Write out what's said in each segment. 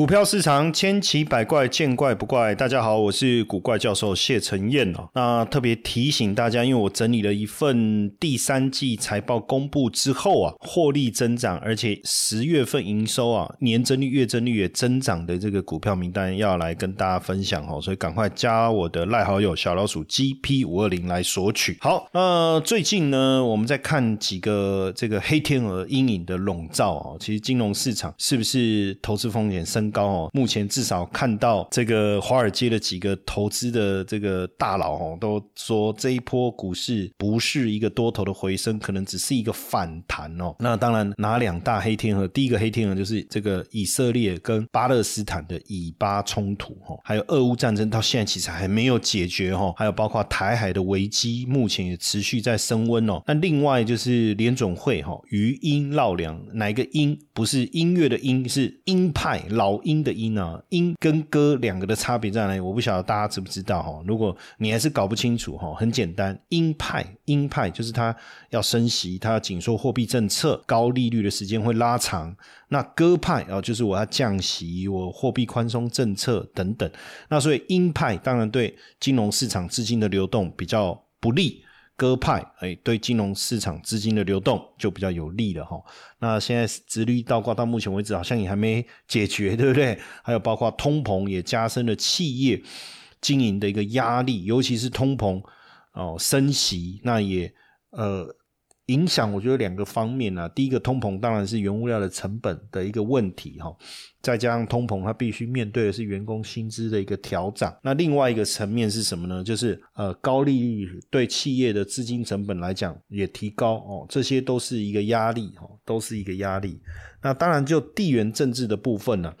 股票市场千奇百怪，见怪不怪。大家好，我是古怪教授谢承彦哦。那特别提醒大家，因为我整理了一份第三季财报公布之后啊，获利增长，而且十月份营收啊，年增率、月增率也增长的这个股票名单，要来跟大家分享哦。所以赶快加我的赖好友小老鼠 GP 五二零来索取。好，那最近呢，我们在看几个这个黑天鹅阴影的笼罩哦。其实金融市场是不是投资风险升高哦？目前至少看到这个华尔街的几个投资的这个大佬哦，都说这一波股市不是一个多头的回升，可能只是一个反弹哦。那当然，哪两大黑天鹅？第一个黑天鹅就是这个以色列跟巴勒斯坦的以巴冲突哈，还有俄乌战争到现在其实还没有解决哈，还有包括台海的危机，目前也持续在升温哦。那另外就是联总会哈，余音绕梁，哪一个音不是音乐的音，是鹰派老鹰的。音啊，音跟歌两个的差别在哪里？我不晓得大家知不知道哈。如果你还是搞不清楚哈，很简单，鹰派鹰派就是它要升息，它要紧缩货币政策，高利率的时间会拉长。那鸽派啊，就是我要降息，我货币宽松政策等等。那所以鹰派当然对金融市场资金的流动比较不利。鸽派哎，对金融市场资金的流动就比较有利了哈。那现在直率倒挂到目前为止好像也还没解决，对不对？还有包括通膨也加深了企业经营的一个压力，尤其是通膨哦升息，那也呃。影响我觉得两个方面啊，第一个通膨当然是原物料的成本的一个问题哈，再加上通膨它必须面对的是员工薪资的一个调整。那另外一个层面是什么呢？就是呃高利率对企业的资金成本来讲也提高哦，这些都是一个压力哈，都是一个压力。那当然就地缘政治的部分呢。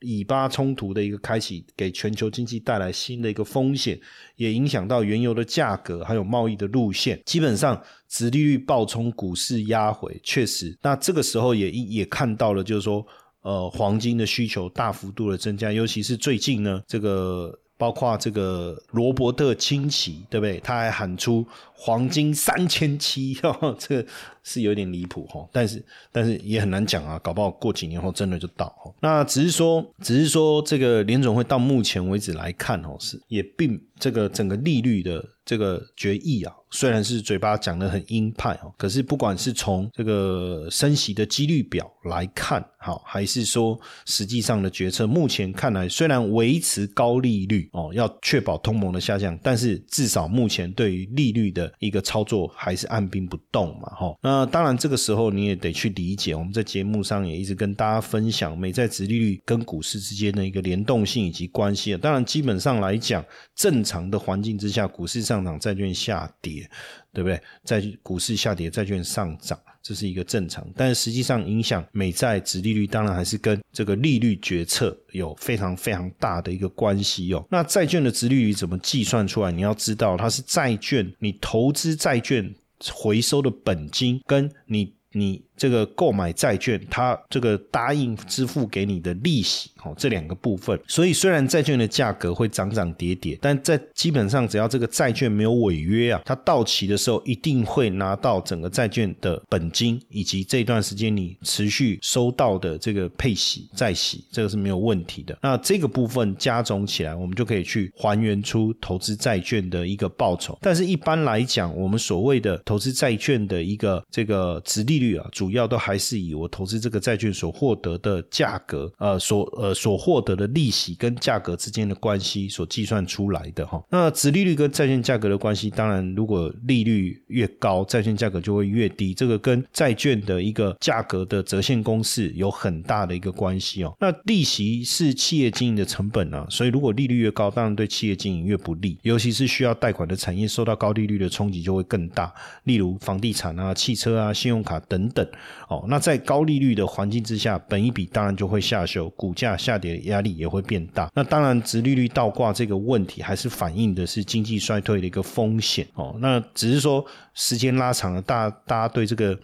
以巴冲突的一个开启，给全球经济带来新的一个风险，也影响到原油的价格，还有贸易的路线。基本上，殖利率暴冲，股市压回，确实。那这个时候也也看到了，就是说，呃，黄金的需求大幅度的增加，尤其是最近呢，这个包括这个罗伯特清崎，对不对？他还喊出黄金三千七，这个。是有点离谱哈，但是但是也很难讲啊，搞不好过几年后真的就到哈。那只是说，只是说这个联总会到目前为止来看哦，是也并这个整个利率的这个决议啊，虽然是嘴巴讲的很鹰派哦，可是不管是从这个升息的几率表来看，好，还是说实际上的决策，目前看来虽然维持高利率哦，要确保通膨的下降，但是至少目前对于利率的一个操作还是按兵不动嘛，哈。那当然，这个时候你也得去理解，我们在节目上也一直跟大家分享美债殖利率跟股市之间的一个联动性以及关系。当然，基本上来讲，正常的环境之下，股市上涨，债券下跌，对不对？在股市下跌，债券上涨，这是一个正常。但是实际上，影响美债殖利率，当然还是跟这个利率决策有非常非常大的一个关系哦。那债券的殖利率怎么计算出来？你要知道，它是债券，你投资债券。回收的本金跟你你。这个购买债券，它这个答应支付给你的利息，哦，这两个部分。所以虽然债券的价格会涨涨跌跌，但在基本上只要这个债券没有违约啊，它到期的时候一定会拿到整个债券的本金，以及这段时间你持续收到的这个配息、债息，这个是没有问题的。那这个部分加总起来，我们就可以去还原出投资债券的一个报酬。但是一般来讲，我们所谓的投资债券的一个这个值利率啊，主主要都还是以我投资这个债券所获得的价格，呃，所呃所获得的利息跟价格之间的关系所计算出来的哈。那殖利率跟债券价格的关系，当然如果利率越高，债券价格就会越低。这个跟债券的一个价格的折现公式有很大的一个关系哦。那利息是企业经营的成本啊，所以如果利率越高，当然对企业经营越不利，尤其是需要贷款的产业，受到高利率的冲击就会更大。例如房地产啊、汽车啊、信用卡等等。哦，那在高利率的环境之下，本一比当然就会下修，股价下跌的压力也会变大。那当然，殖利率倒挂这个问题，还是反映的是经济衰退的一个风险。哦，那只是说时间拉长了，大大家对这个。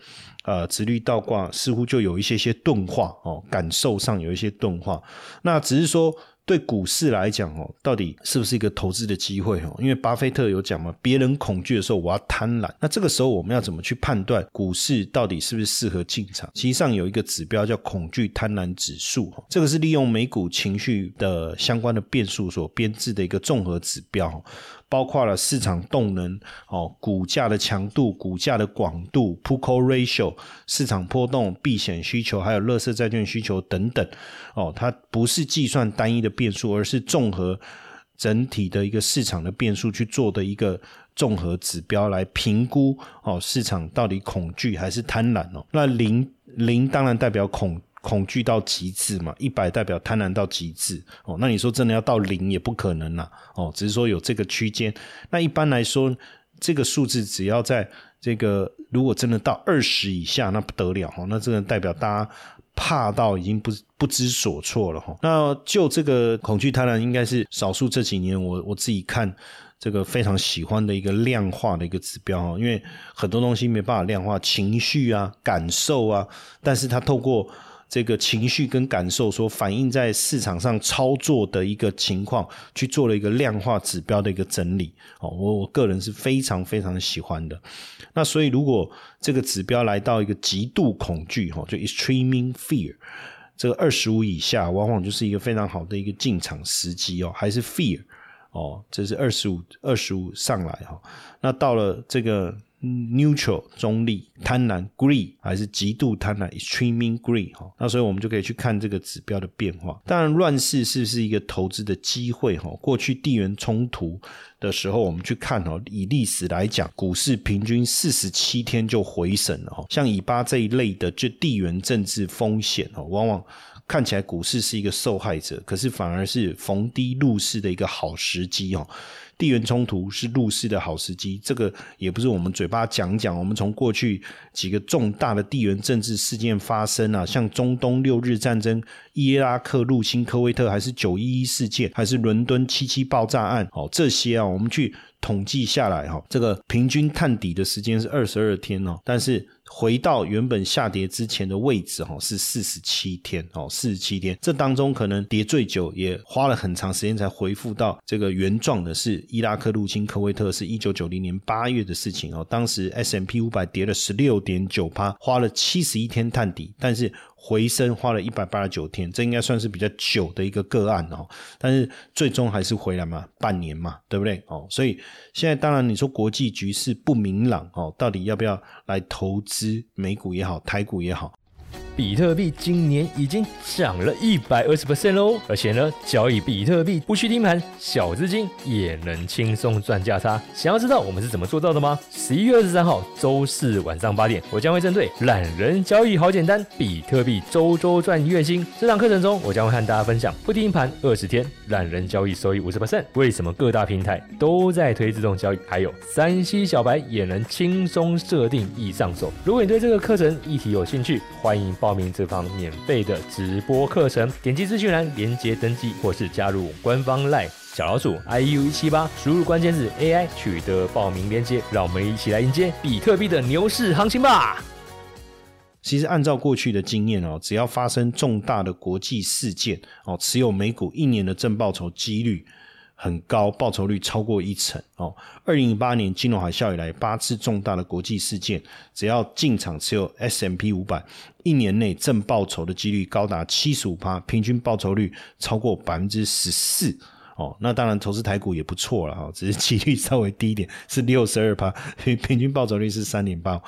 呃，直率倒挂似乎就有一些些钝化哦，感受上有一些钝化。那只是说，对股市来讲哦，到底是不是一个投资的机会哦？因为巴菲特有讲嘛，别人恐惧的时候，我要贪婪。那这个时候我们要怎么去判断股市到底是不是适合进场？其实上有一个指标叫恐惧贪婪指数，这个是利用美股情绪的相关的变数所编制的一个综合指标。包括了市场动能、哦股价的强度、股价的广度、p u c o ratio、市场波动、避险需求，还有乐色债券需求等等。哦，它不是计算单一的变数，而是综合整体的一个市场的变数去做的一个综合指标来评估哦市场到底恐惧还是贪婪哦。那零零当然代表恐。恐惧到极致嘛，一百代表贪婪到极致哦。那你说真的要到零也不可能啦哦，只是说有这个区间。那一般来说，这个数字只要在这个如果真的到二十以下，那不得了哦。那这个代表大家怕到已经不不知所措了哈。那就这个恐惧贪婪，应该是少数这几年我我自己看这个非常喜欢的一个量化的一个指标哈。因为很多东西没办法量化，情绪啊、感受啊，但是它透过这个情绪跟感受所反映在市场上操作的一个情况，去做了一个量化指标的一个整理哦，我我个人是非常非常喜欢的。那所以如果这个指标来到一个极度恐惧哈，就 extreme fear，这个二十五以下，往往就是一个非常好的一个进场时机哦，还是 fear 哦，这是二十五二十五上来哈，那到了这个。Neutral 中立，贪婪 greed 还是极度贪婪 extreme greed 哈，那所以我们就可以去看这个指标的变化。当然，乱世是不是一个投资的机会哈？过去地缘冲突的时候，我们去看哦，以历史来讲，股市平均四十七天就回升了哈。像以巴这一类的，就地缘政治风险哦，往往看起来股市是一个受害者，可是反而是逢低入市的一个好时机哦。地缘冲突是入市的好时机，这个也不是我们嘴巴讲讲。我们从过去几个重大的地缘政治事件发生啊，像中东六日战争、伊拉克入侵科威特，还是九一一事件，还是伦敦七七爆炸案，哦，这些啊，我们去统计下来哈，这个平均探底的时间是二十二天哦，但是。回到原本下跌之前的位置，哈，是四十七天，哦，四十七天，这当中可能跌最久，也花了很长时间才回复到这个原状的，是伊拉克入侵科威特，是一九九零年八月的事情，哦，当时 S M P 五百跌了十六点九趴，花了七十一天探底，但是。回升花了一百八十九天，这应该算是比较久的一个个案哦。但是最终还是回来嘛，半年嘛，对不对？哦，所以现在当然你说国际局势不明朗哦，到底要不要来投资美股也好，台股也好？比特币今年已经涨了一百二十 percent 喽，而且呢，交易比特币不需盯盘，小资金也能轻松赚价差。想要知道我们是怎么做到的吗？十一月二十三号周四晚上八点，我将会针对懒人交易好简单，比特币周周赚月薪这堂课程中，我将会和大家分享不盯盘二十天，懒人交易收益五十 percent。为什么各大平台都在推自动交易？还有三 C 小白也能轻松设定易上手。如果你对这个课程议题有兴趣，欢迎。报名这堂免费的直播课程，点击资讯栏连接登记，或是加入官方 LINE 小老鼠 iu 一七八，输入关键字 AI 取得报名链接，让我们一起来迎接比特币的牛市行情吧！其实按照过去的经验哦，只要发生重大的国际事件哦，持有美股一年的正报酬几率。很高，报酬率超过一成哦。二零一八年金融海啸以来，八次重大的国际事件，只要进场持有 S M P 五百，一年内正报酬的几率高达七十五趴，平均报酬率超过百分之十四。哦，那当然投资台股也不错了哈，只是几率稍微低一点，是六十二趴，平均报酬率是三点八。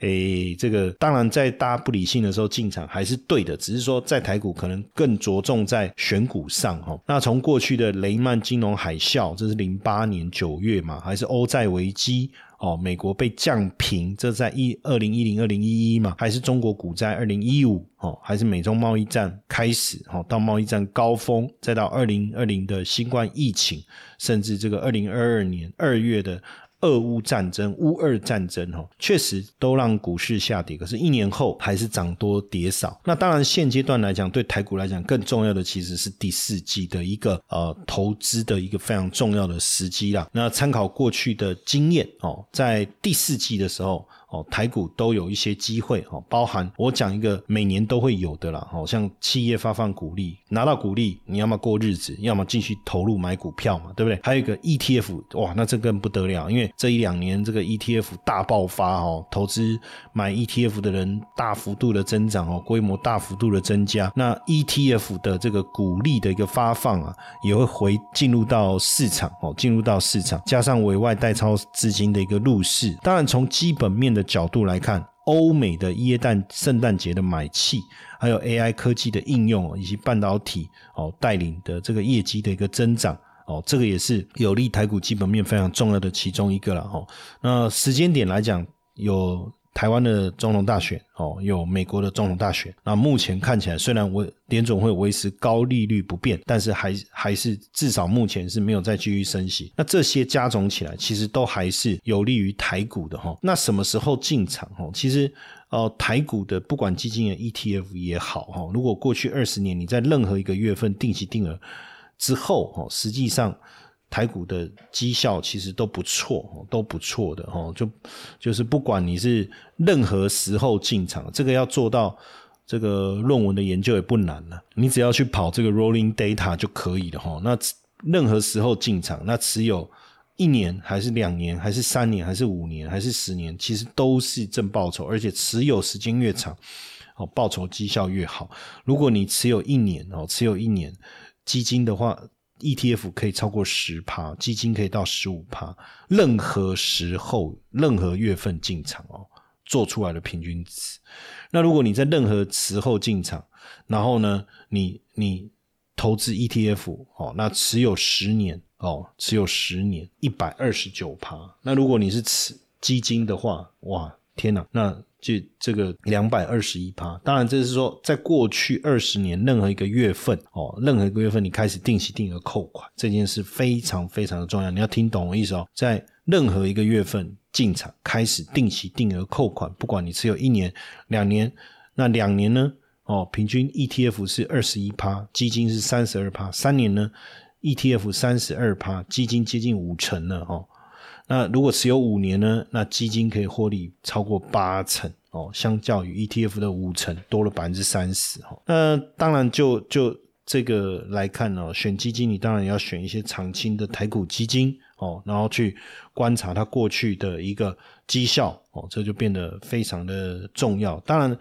诶，这个当然在大家不理性的时候进场还是对的，只是说在台股可能更着重在选股上哈。那从过去的雷曼金融海啸，这是零八年九月嘛，还是欧债危机？哦，美国被降平，这在一二零一零二零一一嘛，还是中国股灾二零一五哦，还是美中贸易战开始哦，到贸易战高峰，再到二零二零的新冠疫情，甚至这个二零二二年二月的。俄乌战争、乌二战争，哈，确实都让股市下跌。可是，一年后还是涨多跌少。那当然，现阶段来讲，对台股来讲，更重要的其实是第四季的一个呃投资的一个非常重要的时机啦。那参考过去的经验哦，在第四季的时候。哦，台股都有一些机会哦，包含我讲一个每年都会有的啦，哦，像企业发放股利，拿到股利，你要么过日子，要么继续投入买股票嘛，对不对？还有一个 ETF，哇，那这更不得了，因为这一两年这个 ETF 大爆发哦，投资买 ETF 的人大幅度的增长哦，规模大幅度的增加，那 ETF 的这个股利的一个发放啊，也会回进入到市场哦，进入到市场，加上委外代操资金的一个入市，当然从基本面的角度来看，欧美的耶诞圣诞节的买气，还有 AI 科技的应用以及半导体哦带领的这个业绩的一个增长哦，这个也是有利台股基本面非常重要的其中一个了哦。那时间点来讲，有。台湾的总统大选哦，有美国的总统大选。那目前看起来，虽然我联总会维持高利率不变，但是还还是至少目前是没有再继续升息。那这些加总起来，其实都还是有利于台股的哈。那什么时候进场哈？其实哦，台股的不管基金的 ETF 也好哈，如果过去二十年你在任何一个月份定期定额之后哈，实际上。台股的绩效其实都不错，都不错的哦。就就是不管你是任何时候进场，这个要做到这个论文的研究也不难了。你只要去跑这个 rolling data 就可以了哈。那任何时候进场，那持有一年还是两年，还是三年，还是五年，还是十年，其实都是正报酬，而且持有时间越长，哦，报酬绩效越好。如果你持有一年哦，持有一年基金的话。ETF 可以超过十趴，基金可以到十五趴，任何时候、任何月份进场哦，做出来的平均值。那如果你在任何时候进场，然后呢，你你投资 ETF 哦，那持有十年哦，持有十年一百二十九趴。那如果你是持基金的话，哇，天哪，那。就这个两百二十一趴，当然这是说，在过去二十年任何一个月份哦，任何一个月份你开始定期定额扣款，这件事非常非常的重要，你要听懂我意思哦。在任何一个月份进场开始定期定额扣款，不管你持有一年、两年，那两年呢？哦，平均 ETF 是二十一趴，基金是三十二趴，三年呢？ETF 三十二趴，基金接近五成了哦。那如果持有五年呢？那基金可以获利超过八成哦，相较于 ETF 的五成多了百分之三十哈。那当然就就这个来看呢，选基金你当然要选一些长青的台股基金哦，然后去观察它过去的一个绩效哦，这就变得非常的重要。当然，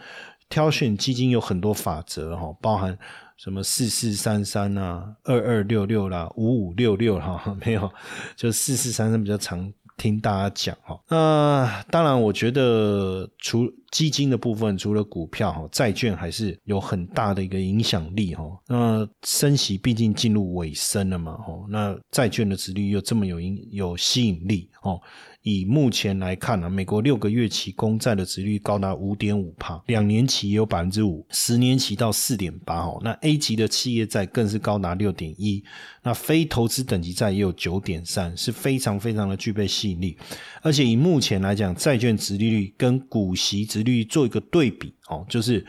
挑选基金有很多法则哈，包含什么四四三三啊、二二六六啦、五五六六哈，没有，就四四三三比较长。听大家讲哈，那当然，我觉得除基金的部分，除了股票哈，债券还是有很大的一个影响力哈。那升息毕竟进入尾声了嘛，哈，那债券的值率又这么有影有吸引力哦。以目前来看呢，美国六个月期公债的值率高达五点五帕，两年期也有百分之五，十年期到四点八哦。那 A 级的企业债更是高达六点一，那非投资等级债也有九点三，是非常非常的具备吸引力。而且以目前来讲，债券值利率跟股息值率做一个对比哦，就是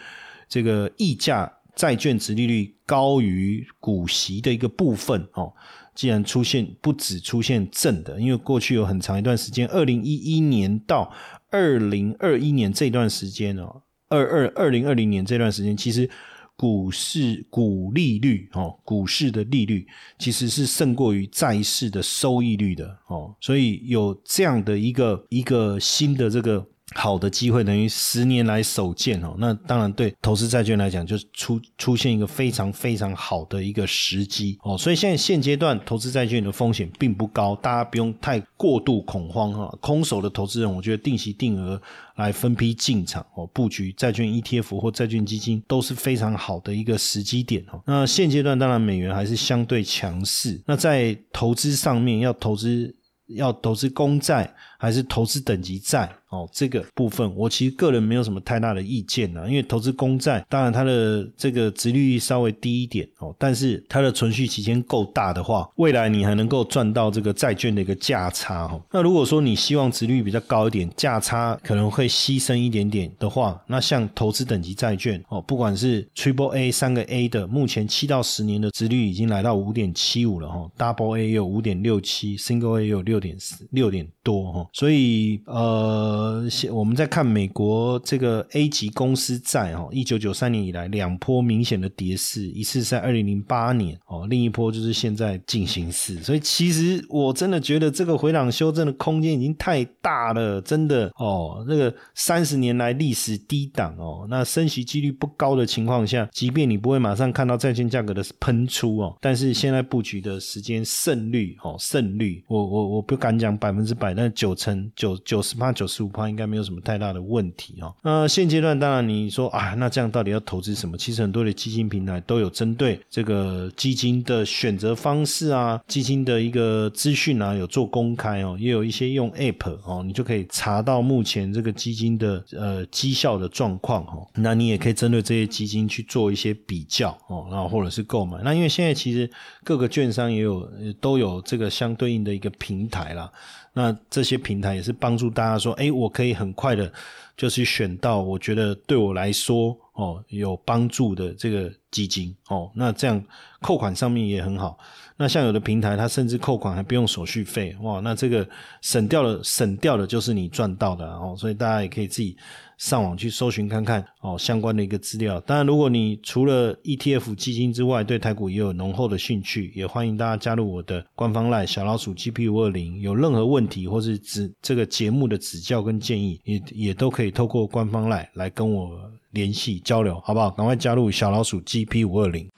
这个溢价债券值利率高于股息的一个部分哦。既然出现不止出现正的，因为过去有很长一段时间，二零一一年到二零二一年这段时间哦，二二二零二零年这段时间，其实股市股利率哦，股市的利率其实是胜过于债市的收益率的哦，所以有这样的一个一个新的这个。好的机会等于十年来首见哦，那当然对投资债券来讲，就出出现一个非常非常好的一个时机哦，所以现在现阶段投资债券的风险并不高，大家不用太过度恐慌哈。空手的投资人，我觉得定期定额来分批进场哦，布局债券 ETF 或债券基金都是非常好的一个时机点哦。那现阶段当然美元还是相对强势，那在投资上面要投资要投资公债还是投资等级债？哦，这个部分我其实个人没有什么太大的意见呢，因为投资公债，当然它的这个值率稍微低一点哦，但是它的存续期间够大的话，未来你还能够赚到这个债券的一个价差哈。那如果说你希望值率比较高一点，价差可能会牺牲一点点的话，那像投资等级债券哦，不管是 Triple A 三个 A 的，目前七到十年的值率已经来到五点七五了哈，Double A 有五点六七，Single A 有六点四六点多哈，所以呃，我们在看美国这个 A 级公司债哦，一九九三年以来两波明显的跌势，一次在二零零八年哦，另一波就是现在进行式。所以其实我真的觉得这个回档修正的空间已经太大了，真的哦，那个三十年来历史低档哦，那升息几率不高的情况下，即便你不会马上看到债券价格的喷出哦，但是现在布局的时间胜率哦，胜率我我我不敢讲百分之百，但九成九九十八九十五趴应该没有什么太大的问题哦。那现阶段当然你说啊，那这样到底要投资什么？其实很多的基金平台都有针对这个基金的选择方式啊，基金的一个资讯啊，有做公开哦，也有一些用 App 哦，你就可以查到目前这个基金的呃绩效的状况哦。那你也可以针对这些基金去做一些比较哦，然后或者是购买。那因为现在其实各个券商也有都有这个相对应的一个平台啦。那这些平台也是帮助大家说，哎，我可以很快的，就是选到我觉得对我来说哦有帮助的这个基金哦。那这样扣款上面也很好。那像有的平台，它甚至扣款还不用手续费，哇，那这个省掉了，省掉的就是你赚到的哦。所以大家也可以自己上网去搜寻看看哦，相关的一个资料。当然，如果你除了 ETF 基金之外，对台股也有浓厚的兴趣，也欢迎大家加入我的官方 LINE 小老鼠 GP 五二零。有任何问题或是指这个节目的指教跟建议，也也都可以透过官方 LINE 来跟我联系交流，好不好？赶快加入小老鼠 GP 五二零。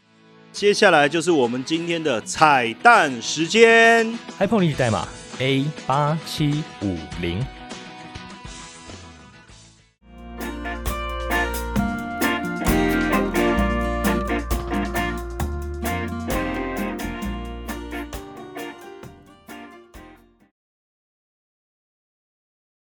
接下来就是我们今天的彩蛋时间，iPhone 历史代码 A 八七五零。